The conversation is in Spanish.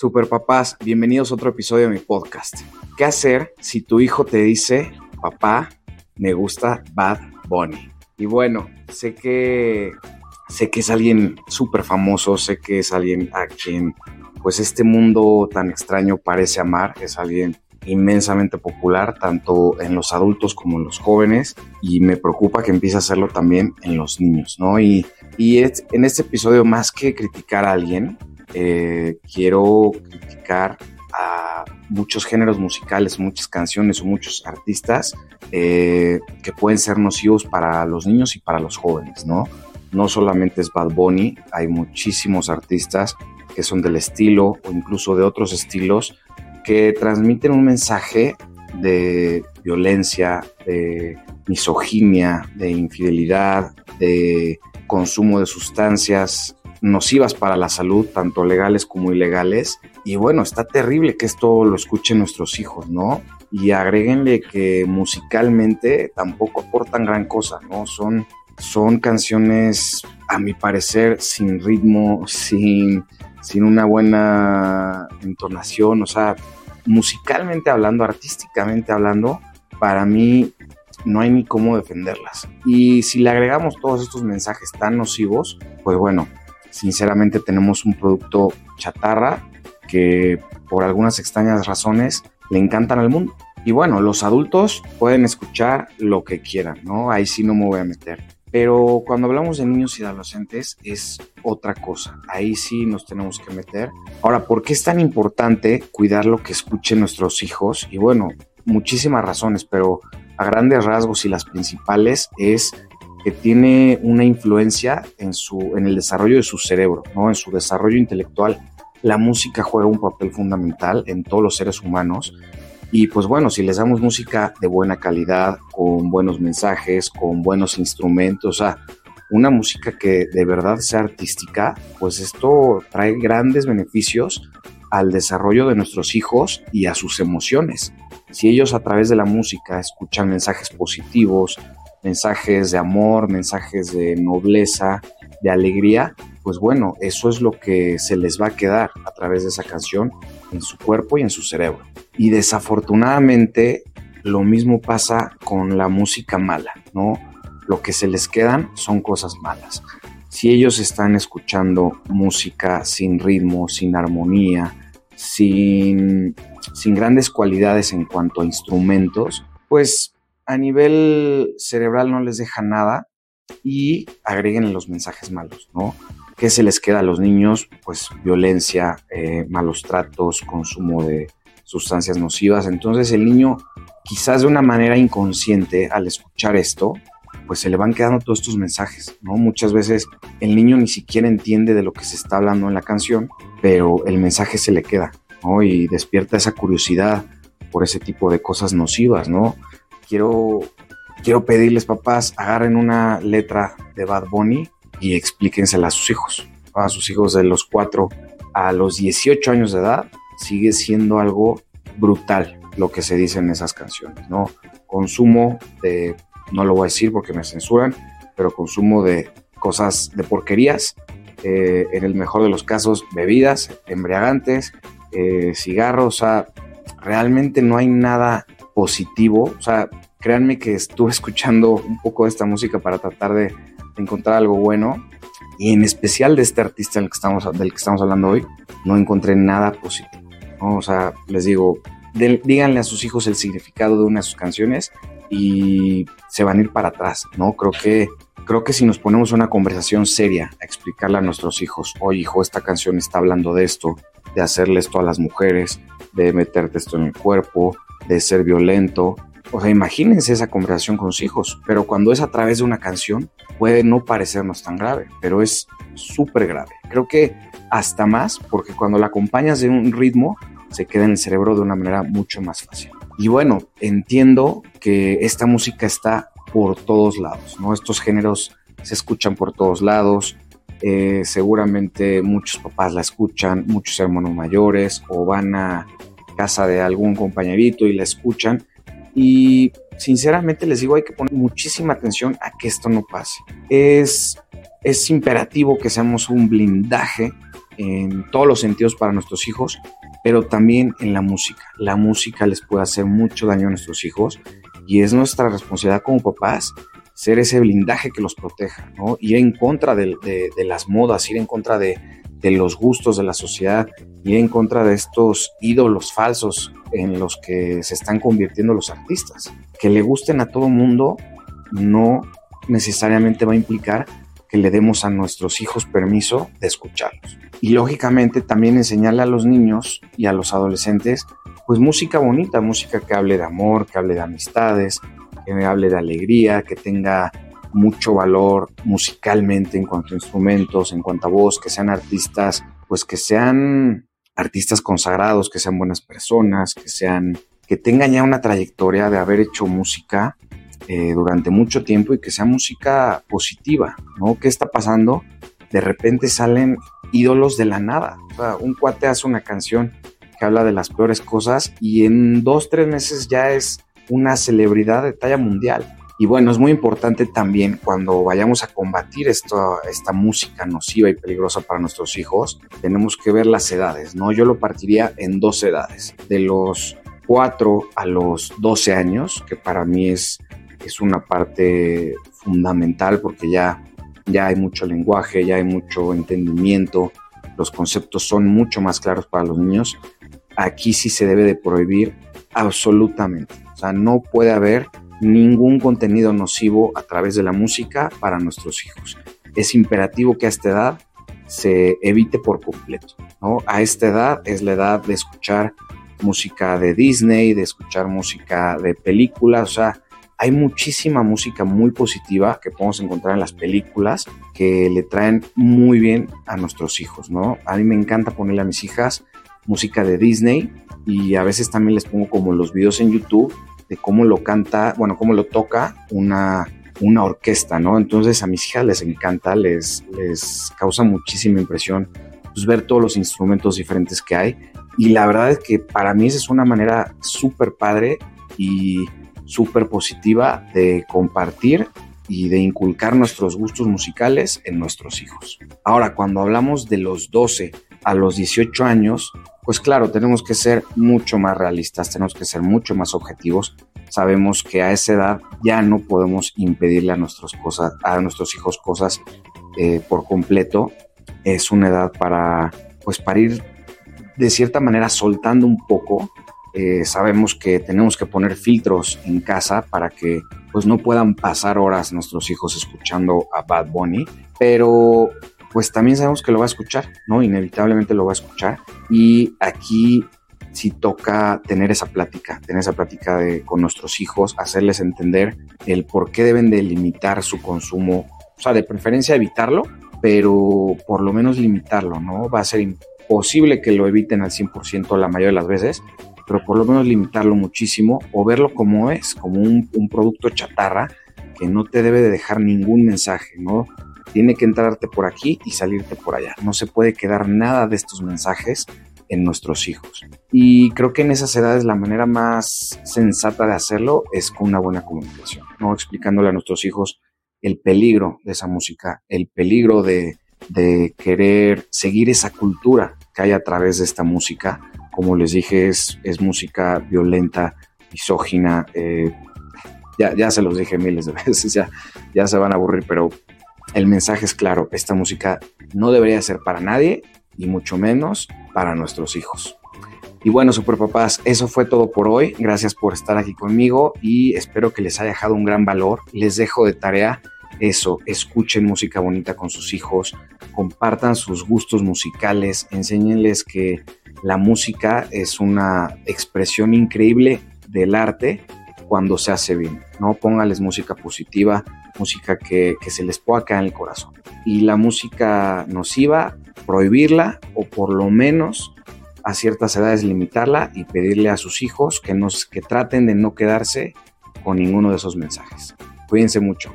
Super papás, bienvenidos a otro episodio de mi podcast. ¿Qué hacer si tu hijo te dice, papá, me gusta Bad Bunny? Y bueno, sé que sé que es alguien súper famoso, sé que es alguien a quien pues este mundo tan extraño parece amar, es alguien inmensamente popular tanto en los adultos como en los jóvenes y me preocupa que empiece a hacerlo también en los niños, ¿no? Y, y en este episodio más que criticar a alguien, eh, quiero criticar a muchos géneros musicales, muchas canciones o muchos artistas eh, que pueden ser nocivos para los niños y para los jóvenes, ¿no? No solamente es Bad Bunny, hay muchísimos artistas que son del estilo o incluso de otros estilos que transmiten un mensaje de violencia, de misoginia, de infidelidad, de consumo de sustancias nocivas para la salud, tanto legales como ilegales. Y bueno, está terrible que esto lo escuchen nuestros hijos, ¿no? Y agréguenle que musicalmente tampoco aportan gran cosa, ¿no? Son, son canciones, a mi parecer, sin ritmo, sin, sin una buena entonación, o sea, musicalmente hablando, artísticamente hablando, para mí no hay ni cómo defenderlas. Y si le agregamos todos estos mensajes tan nocivos, pues bueno, sinceramente tenemos un producto chatarra que por algunas extrañas razones le encantan al mundo. Y bueno, los adultos pueden escuchar lo que quieran, ¿no? Ahí sí no me voy a meter. Pero cuando hablamos de niños y adolescentes es otra cosa. Ahí sí nos tenemos que meter. Ahora, ¿por qué es tan importante cuidar lo que escuchen nuestros hijos? Y bueno, muchísimas razones, pero a grandes rasgos y las principales es que tiene una influencia en, su, en el desarrollo de su cerebro, ¿no? en su desarrollo intelectual. La música juega un papel fundamental en todos los seres humanos. Y pues bueno, si les damos música de buena calidad, con buenos mensajes, con buenos instrumentos, o sea, una música que de verdad sea artística, pues esto trae grandes beneficios al desarrollo de nuestros hijos y a sus emociones. Si ellos a través de la música escuchan mensajes positivos, mensajes de amor, mensajes de nobleza, de alegría, pues bueno, eso es lo que se les va a quedar a través de esa canción en su cuerpo y en su cerebro. Y desafortunadamente lo mismo pasa con la música mala, ¿no? Lo que se les quedan son cosas malas. Si ellos están escuchando música sin ritmo, sin armonía, sin, sin grandes cualidades en cuanto a instrumentos, pues a nivel cerebral no les deja nada y agreguen los mensajes malos, ¿no? ¿Qué se les queda a los niños? Pues violencia, eh, malos tratos, consumo de sustancias nocivas. Entonces el niño, quizás de una manera inconsciente, al escuchar esto, pues se le van quedando todos estos mensajes, ¿no? Muchas veces el niño ni siquiera entiende de lo que se está hablando en la canción, pero el mensaje se le queda, ¿no? Y despierta esa curiosidad por ese tipo de cosas nocivas, ¿no? quiero, quiero pedirles, papás, agarren una letra de Bad Bunny y explíquensela a sus hijos. A sus hijos de los 4 a los 18 años de edad sigue siendo algo brutal lo que se dice en esas canciones, ¿no? Consumo de, no lo voy a decir porque me censuran, pero consumo de cosas, de porquerías, eh, en el mejor de los casos, bebidas, embriagantes, eh, cigarros, o sea, realmente no hay nada positivo, o sea, créanme que estuve escuchando un poco de esta música para tratar de, encontrar algo bueno y en especial de este artista del que estamos, del que estamos hablando hoy, no encontré nada positivo. O sea, les digo, díganle a sus hijos el significado de una de sus canciones y se van a ir para atrás, ¿no? Creo que, creo que si nos ponemos una conversación seria a explicarle a nuestros hijos, oye hijo, esta canción está hablando de esto, de hacerle esto a las mujeres, de meterte esto en el cuerpo, de ser violento, o sea, imagínense esa conversación con sus hijos, pero cuando es a través de una canción puede no parecernos tan grave, pero es súper grave. Creo que hasta más porque cuando la acompañas de un ritmo se queda en el cerebro de una manera mucho más fácil. Y bueno, entiendo que esta música está por todos lados, ¿no? Estos géneros se escuchan por todos lados, eh, seguramente muchos papás la escuchan, muchos hermanos mayores o van a casa de algún compañerito y la escuchan y sinceramente les digo, hay que poner muchísima atención a que esto no pase. Es, es imperativo que seamos un blindaje en todos los sentidos para nuestros hijos, pero también en la música. La música les puede hacer mucho daño a nuestros hijos y es nuestra responsabilidad como papás ser ese blindaje que los proteja, ¿no? Ir en contra de, las modas, ir en contra de, de, los gustos de la sociedad, ir en contra de estos ídolos falsos en los que se están convirtiendo los artistas. Que le gusten a todo mundo no necesariamente va a implicar que le demos a nuestros hijos permiso de escucharlos. Y lógicamente también enseñarle a los niños y a los adolescentes pues música bonita, música que hable de amor, que hable de amistades, que hable de alegría, que tenga mucho valor musicalmente en cuanto a instrumentos, en cuanto a voz, que sean artistas, pues que sean artistas consagrados, que sean buenas personas, que sean que tengan ya una trayectoria de haber hecho música eh, durante mucho tiempo y que sea música positiva, ¿no? ¿Qué está pasando? De repente salen ídolos de la nada. Un cuate hace una canción que habla de las peores cosas y en dos, tres meses ya es una celebridad de talla mundial. Y bueno, es muy importante también cuando vayamos a combatir esto, esta música nociva y peligrosa para nuestros hijos, tenemos que ver las edades, ¿no? Yo lo partiría en dos edades, de los 4 a los 12 años, que para mí es es una parte fundamental porque ya, ya hay mucho lenguaje, ya hay mucho entendimiento, los conceptos son mucho más claros para los niños. Aquí sí se debe de prohibir absolutamente. O sea, no puede haber ningún contenido nocivo a través de la música para nuestros hijos. Es imperativo que a esta edad se evite por completo. ¿no? A esta edad es la edad de escuchar música de Disney, de escuchar música de películas, o sea, hay muchísima música muy positiva que podemos encontrar en las películas que le traen muy bien a nuestros hijos, ¿no? A mí me encanta ponerle a mis hijas música de Disney y a veces también les pongo como los videos en YouTube de cómo lo canta, bueno, cómo lo toca una, una orquesta, ¿no? Entonces a mis hijas les encanta, les, les causa muchísima impresión pues, ver todos los instrumentos diferentes que hay. Y la verdad es que para mí esa es una manera súper padre y súper positiva de compartir y de inculcar nuestros gustos musicales en nuestros hijos. Ahora, cuando hablamos de los 12 a los 18 años, pues claro, tenemos que ser mucho más realistas, tenemos que ser mucho más objetivos. Sabemos que a esa edad ya no podemos impedirle a, nuestros hijos cosas eh, por completo. Es una edad para, pues, para ir de cierta manera soltando un poco eh, sabemos que tenemos que poner filtros en casa para que pues no puedan pasar horas nuestros hijos escuchando a Bad Bunny, pero pues también sabemos que lo va a escuchar, ¿no? Inevitablemente lo va a escuchar y aquí sí toca tener esa plática, tener esa plática de, con nuestros hijos, hacerles entender el por qué deben de limitar su consumo, o sea, de preferencia evitarlo, pero por lo menos limitarlo, ¿no? Va a ser imposible que lo eviten al 100% la mayoría de las veces, pero por lo menos limitarlo muchísimo o verlo como es, como un, producto chatarra que no te debe de dejar ningún mensaje, ¿no? Tiene que entrarte por aquí y salirte por allá. No se puede quedar nada de estos mensajes en nuestros hijos. Y creo que en esas edades la manera más sensata de hacerlo es con una buena comunicación, ¿no? Explicándole a nuestros hijos el peligro de esa música, el peligro de, de querer seguir esa cultura que hay a través de esta música como les dije, es, es música violenta, misógina. Eh, ya, ya se los dije miles de veces, ya, ya se van a aburrir, pero el mensaje es claro, esta música no debería ser para nadie y mucho menos para nuestros hijos. Y bueno, super papás, eso fue todo por hoy. Gracias por estar aquí conmigo y espero que les haya dejado un gran valor. Les dejo de tarea eso, escuchen música bonita con sus hijos, compartan sus gustos musicales, enséñenles que la música es una expresión increíble del arte cuando se hace bien, ¿no? Póngales música positiva, música que, se les pueda caer en el corazón. Y la música nociva, prohibirla o por lo menos a ciertas edades limitarla y pedirle a sus hijos que, nos, que traten de no quedarse con ninguno de esos mensajes. Cuídense mucho.